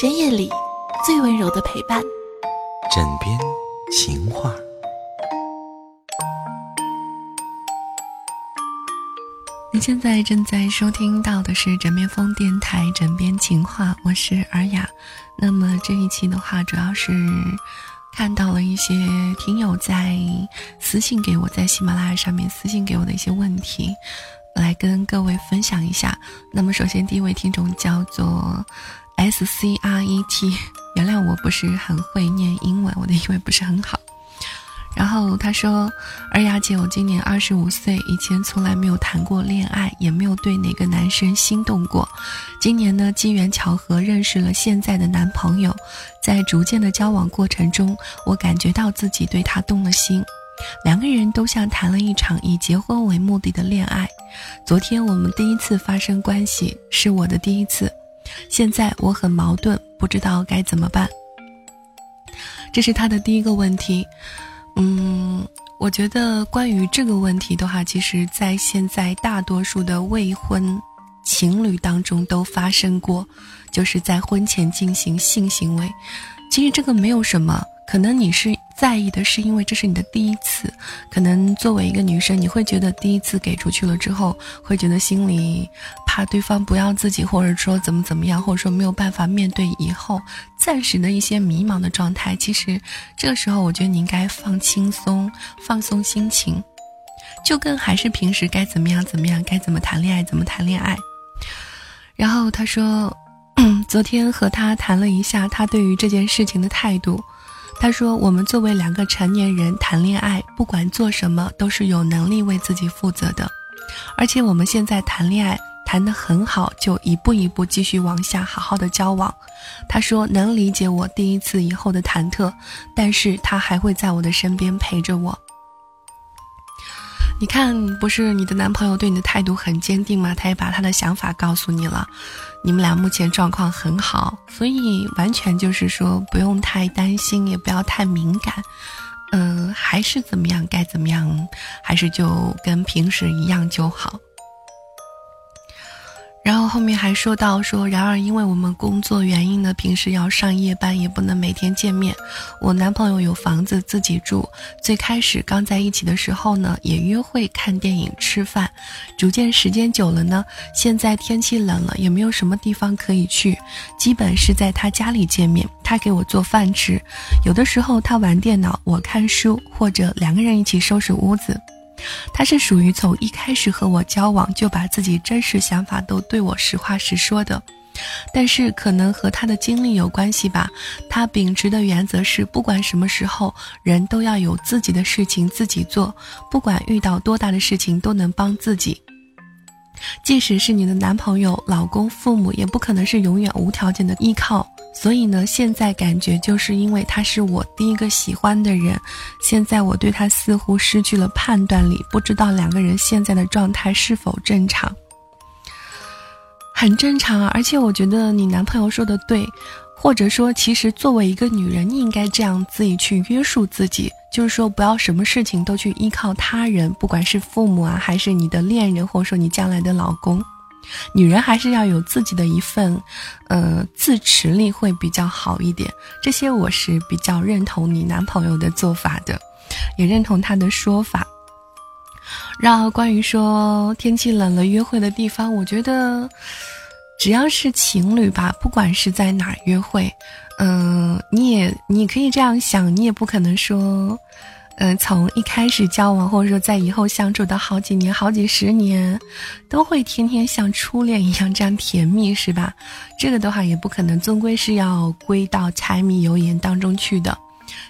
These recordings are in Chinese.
深夜里最温柔的陪伴，枕边情话。你现在正在收听到的是枕边风电台《枕边情话》，我是尔雅。那么这一期的话，主要是看到了一些听友在私信给我，在喜马拉雅上面私信给我的一些问题。来跟各位分享一下。那么，首先第一位听众叫做 S C R E T，原谅我不是很会念英文，我的英文不是很好。然后他说：“二丫姐，我今年二十五岁，以前从来没有谈过恋爱，也没有对哪个男生心动过。今年呢，机缘巧合认识了现在的男朋友，在逐渐的交往过程中，我感觉到自己对他动了心。”两个人都像谈了一场以结婚为目的的恋爱。昨天我们第一次发生关系，是我的第一次。现在我很矛盾，不知道该怎么办。这是他的第一个问题。嗯，我觉得关于这个问题的话，其实在现在大多数的未婚情侣当中都发生过，就是在婚前进行性行为。其实这个没有什么，可能你是。在意的是，因为这是你的第一次，可能作为一个女生，你会觉得第一次给出去了之后，会觉得心里怕对方不要自己，或者说怎么怎么样，或者说没有办法面对以后暂时的一些迷茫的状态。其实这个时候，我觉得你应该放轻松，放松心情，就跟还是平时该怎么样怎么样，该怎么谈恋爱怎么谈恋爱。然后他说，昨天和他谈了一下他对于这件事情的态度。他说：“我们作为两个成年人谈恋爱，不管做什么都是有能力为自己负责的，而且我们现在谈恋爱谈得很好，就一步一步继续往下好好的交往。”他说：“能理解我第一次以后的忐忑，但是他还会在我的身边陪着我。”你看，不是你的男朋友对你的态度很坚定吗？他也把他的想法告诉你了。你们俩目前状况很好，所以完全就是说不用太担心，也不要太敏感。嗯，还是怎么样，该怎么样，还是就跟平时一样就好。后面还说到说，然而因为我们工作原因呢，平时要上夜班，也不能每天见面。我男朋友有房子自己住，最开始刚在一起的时候呢，也约会、看电影、吃饭。逐渐时间久了呢，现在天气冷了，也没有什么地方可以去，基本是在他家里见面，他给我做饭吃，有的时候他玩电脑，我看书，或者两个人一起收拾屋子。他是属于从一开始和我交往就把自己真实想法都对我实话实说的，但是可能和他的经历有关系吧。他秉持的原则是，不管什么时候，人都要有自己的事情自己做，不管遇到多大的事情都能帮自己。即使是你的男朋友、老公、父母，也不可能是永远无条件的依靠。所以呢，现在感觉就是因为他是我第一个喜欢的人，现在我对他似乎失去了判断力，不知道两个人现在的状态是否正常。很正常啊，而且我觉得你男朋友说的对，或者说，其实作为一个女人，你应该这样自己去约束自己，就是说不要什么事情都去依靠他人，不管是父母啊，还是你的恋人，或者说你将来的老公。女人还是要有自己的一份，呃，自持力会比较好一点。这些我是比较认同你男朋友的做法的，也认同他的说法。然后关于说天气冷了约会的地方，我觉得只要是情侣吧，不管是在哪约会，嗯，你也你可以这样想，你也不可能说。嗯，从一开始交往，或者说在以后相处的好几年、好几十年，都会天天像初恋一样这样甜蜜，是吧？这个的话也不可能，终归是要归到柴米油盐当中去的。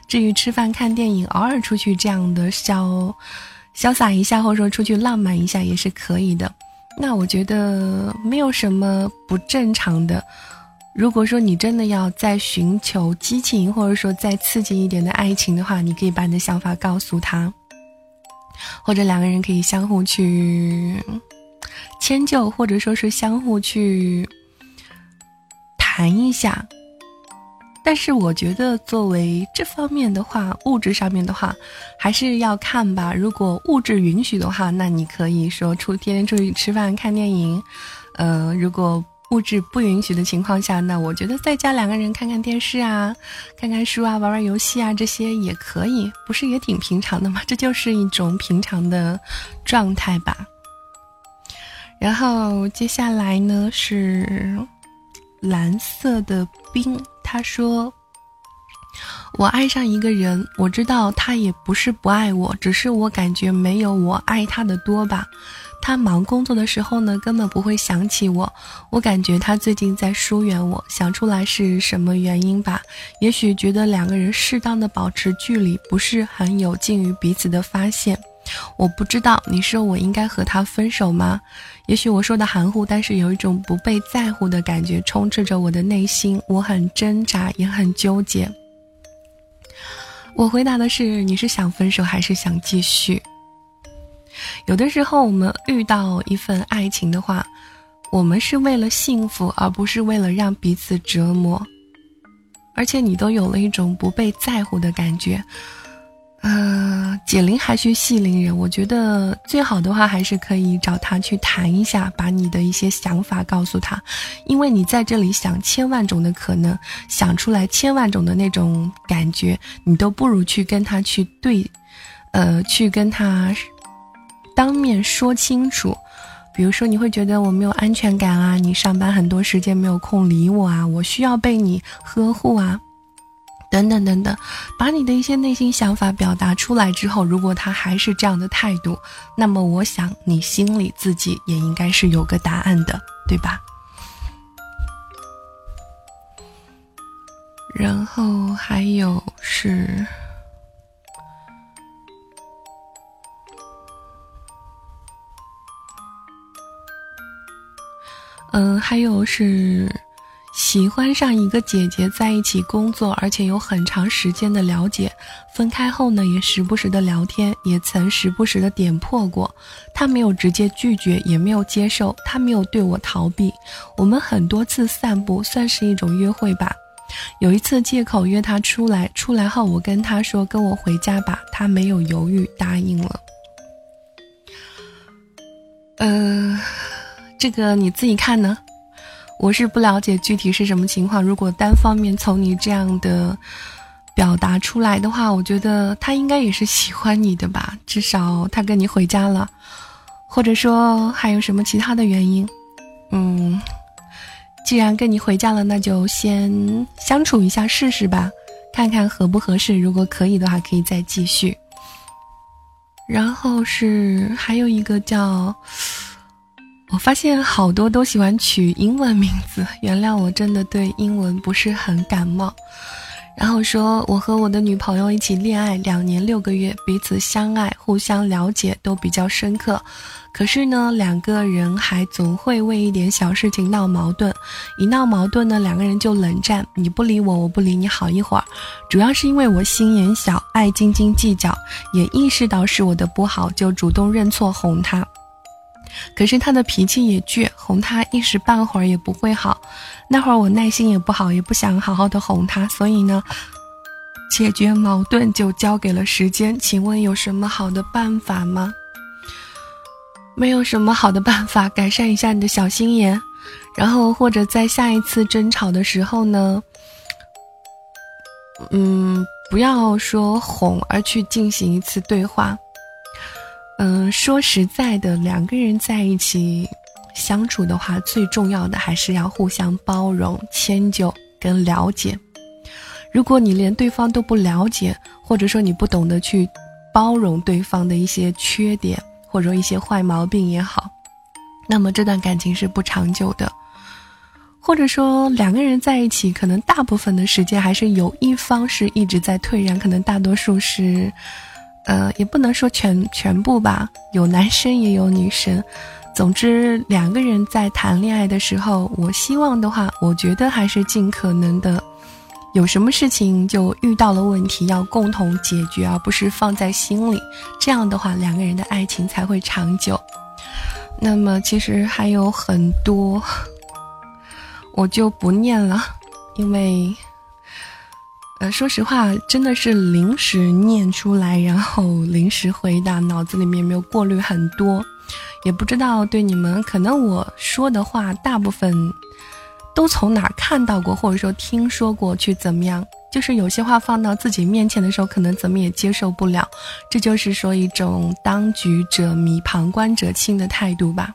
至于吃饭、看电影，偶尔出去这样的潇潇洒一下，或者说出去浪漫一下也是可以的。那我觉得没有什么不正常的。如果说你真的要再寻求激情，或者说再刺激一点的爱情的话，你可以把你的想法告诉他，或者两个人可以相互去迁就，或者说是相互去谈一下。但是我觉得，作为这方面的话，物质上面的话，还是要看吧。如果物质允许的话，那你可以说出天天出去吃饭、看电影。呃，如果物质不允许的情况下，那我觉得在家两个人看看电视啊，看看书啊，玩玩游戏啊，这些也可以，不是也挺平常的吗？这就是一种平常的状态吧。然后接下来呢是蓝色的冰，他说：“我爱上一个人，我知道他也不是不爱我，只是我感觉没有我爱他的多吧。”他忙工作的时候呢，根本不会想起我。我感觉他最近在疏远我，想出来是什么原因吧？也许觉得两个人适当的保持距离不是很有近于彼此的发现。我不知道你说我应该和他分手吗？也许我说的含糊，但是有一种不被在乎的感觉充斥着我的内心，我很挣扎，也很纠结。我回答的是：你是想分手还是想继续？有的时候，我们遇到一份爱情的话，我们是为了幸福，而不是为了让彼此折磨。而且你都有了一种不被在乎的感觉，呃，解铃还需系铃人。我觉得最好的话还是可以找他去谈一下，把你的一些想法告诉他，因为你在这里想千万种的可能，想出来千万种的那种感觉，你都不如去跟他去对，呃，去跟他。当面说清楚，比如说你会觉得我没有安全感啊，你上班很多时间没有空理我啊，我需要被你呵护啊，等等等等，把你的一些内心想法表达出来之后，如果他还是这样的态度，那么我想你心里自己也应该是有个答案的，对吧？然后还有是。嗯，还有是喜欢上一个姐姐，在一起工作，而且有很长时间的了解。分开后呢，也时不时的聊天，也曾时不时的点破过。他没有直接拒绝，也没有接受，他没有对我逃避。我们很多次散步，算是一种约会吧。有一次借口约他出来，出来后我跟他说跟我回家吧，他没有犹豫，答应了。嗯。这个你自己看呢，我是不了解具体是什么情况。如果单方面从你这样的表达出来的话，我觉得他应该也是喜欢你的吧，至少他跟你回家了，或者说还有什么其他的原因。嗯，既然跟你回家了，那就先相处一下试试吧，看看合不合适。如果可以的话，可以再继续。然后是还有一个叫。发现好多都喜欢取英文名字，原谅我真的对英文不是很感冒。然后说，我和我的女朋友一起恋爱两年六个月，彼此相爱，互相了解都比较深刻。可是呢，两个人还总会为一点小事情闹矛盾，一闹矛盾呢，两个人就冷战，你不理我，我不理你，好一会儿。主要是因为我心眼小，爱斤斤计较，也意识到是我的不好，就主动认错哄他。可是他的脾气也倔，哄他一时半会儿也不会好。那会儿我耐心也不好，也不想好好的哄他，所以呢，解决矛盾就交给了时间。请问有什么好的办法吗？没有什么好的办法，改善一下你的小心眼，然后或者在下一次争吵的时候呢，嗯，不要说哄，而去进行一次对话。嗯，说实在的，两个人在一起相处的话，最重要的还是要互相包容、迁就跟了解。如果你连对方都不了解，或者说你不懂得去包容对方的一些缺点或者一些坏毛病也好，那么这段感情是不长久的。或者说两个人在一起，可能大部分的时间还是有一方是一直在退让，可能大多数是。呃，也不能说全全部吧，有男生也有女生。总之，两个人在谈恋爱的时候，我希望的话，我觉得还是尽可能的，有什么事情就遇到了问题，要共同解决，而不是放在心里。这样的话，两个人的爱情才会长久。那么，其实还有很多，我就不念了，因为。呃，说实话，真的是临时念出来，然后临时回答，脑子里面没有过滤很多，也不知道对你们，可能我说的话大部分都从哪看到过，或者说听说过，去怎么样？就是有些话放到自己面前的时候，可能怎么也接受不了，这就是说一种当局者迷，旁观者清的态度吧。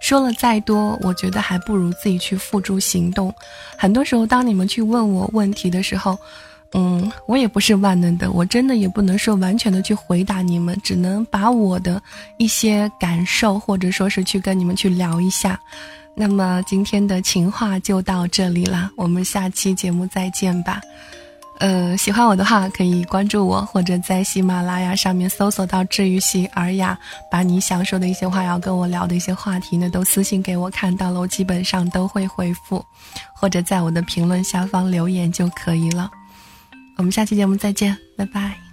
说了再多，我觉得还不如自己去付诸行动。很多时候，当你们去问我问题的时候，嗯，我也不是万能的，我真的也不能说完全的去回答你们，只能把我的一些感受，或者说是去跟你们去聊一下。那么今天的情话就到这里了，我们下期节目再见吧。呃，喜欢我的话可以关注我，或者在喜马拉雅上面搜索到“治愈系尔雅”，把你想说的一些话，要跟我聊的一些话题呢，都私信给我，看到了我基本上都会回复，或者在我的评论下方留言就可以了。我们下期节目再见，拜拜。